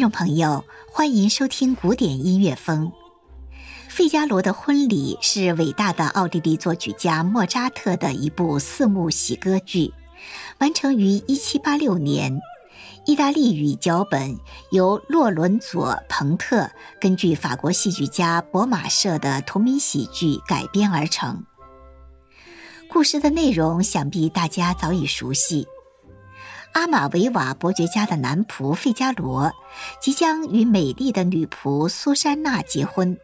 听众朋友，欢迎收听古典音乐风。《费加罗的婚礼》是伟大的奥地利作曲家莫扎特的一部四幕喜歌剧，完成于1786年。意大利语脚本由洛伦佐·彭特根据法国戏剧家博马舍的同名喜剧改编而成。故事的内容想必大家早已熟悉。阿马维瓦伯爵家的男仆费加罗即将与美丽的女仆苏珊娜结婚，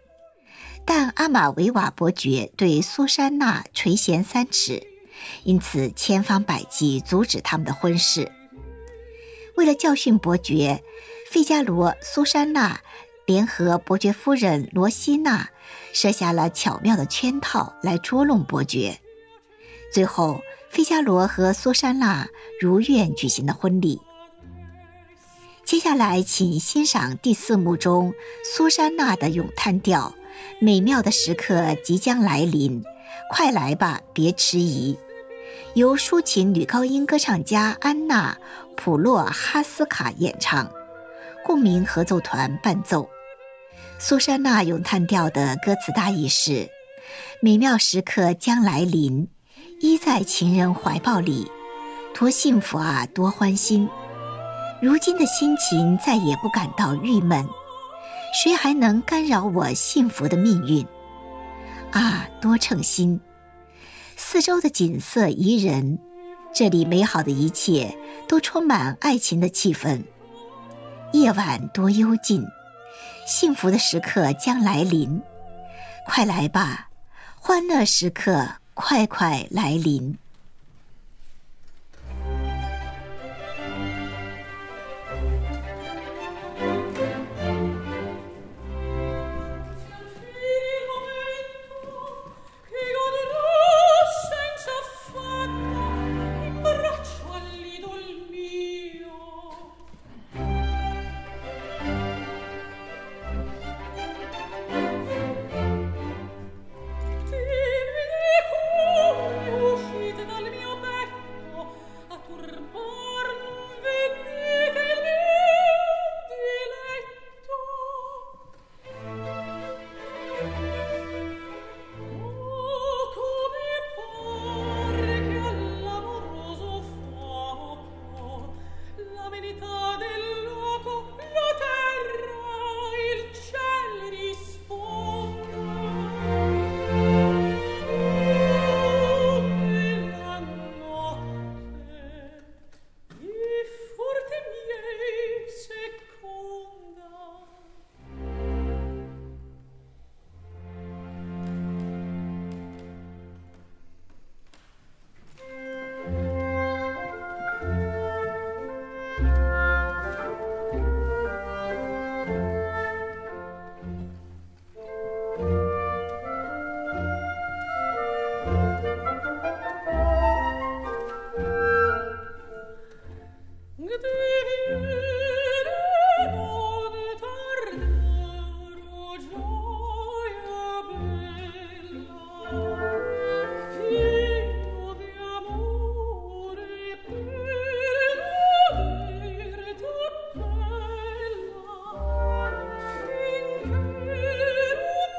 但阿马维瓦伯爵对苏珊娜垂涎三尺，因此千方百计阻止他们的婚事。为了教训伯爵，费加罗、苏珊娜联合伯爵夫人罗西娜，设下了巧妙的圈套来捉弄伯爵。最后。费加罗和苏珊娜如愿举行的婚礼。接下来，请欣赏第四幕中苏珊娜的咏叹调：“美妙的时刻即将来临，快来吧，别迟疑。”由抒情女高音歌唱家安娜·普洛哈斯卡演唱，共鸣合奏团伴奏。苏珊娜咏叹调的歌词大意是：“美妙时刻将来临。”依在情人怀抱里，多幸福啊，多欢心！如今的心情再也不感到郁闷，谁还能干扰我幸福的命运？啊，多称心！四周的景色宜人，这里美好的一切都充满爱情的气氛。夜晚多幽静，幸福的时刻将来临，快来吧，欢乐时刻！快快来临！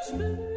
Schmidt.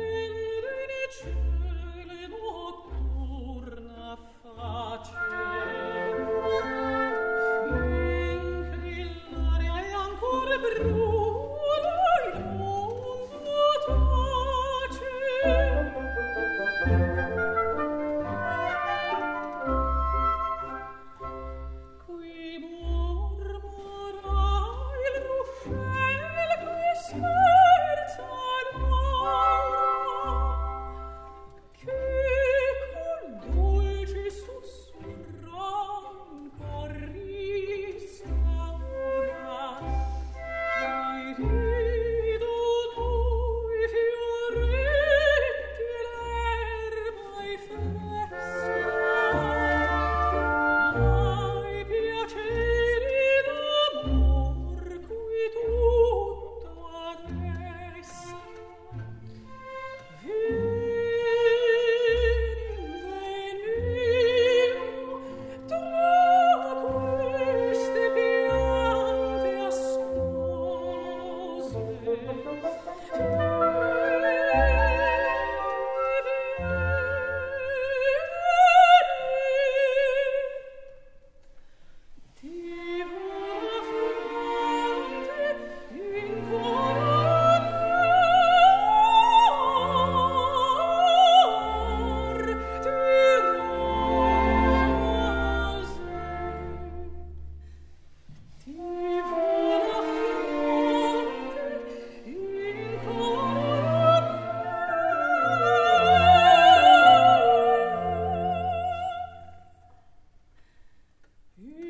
Mm.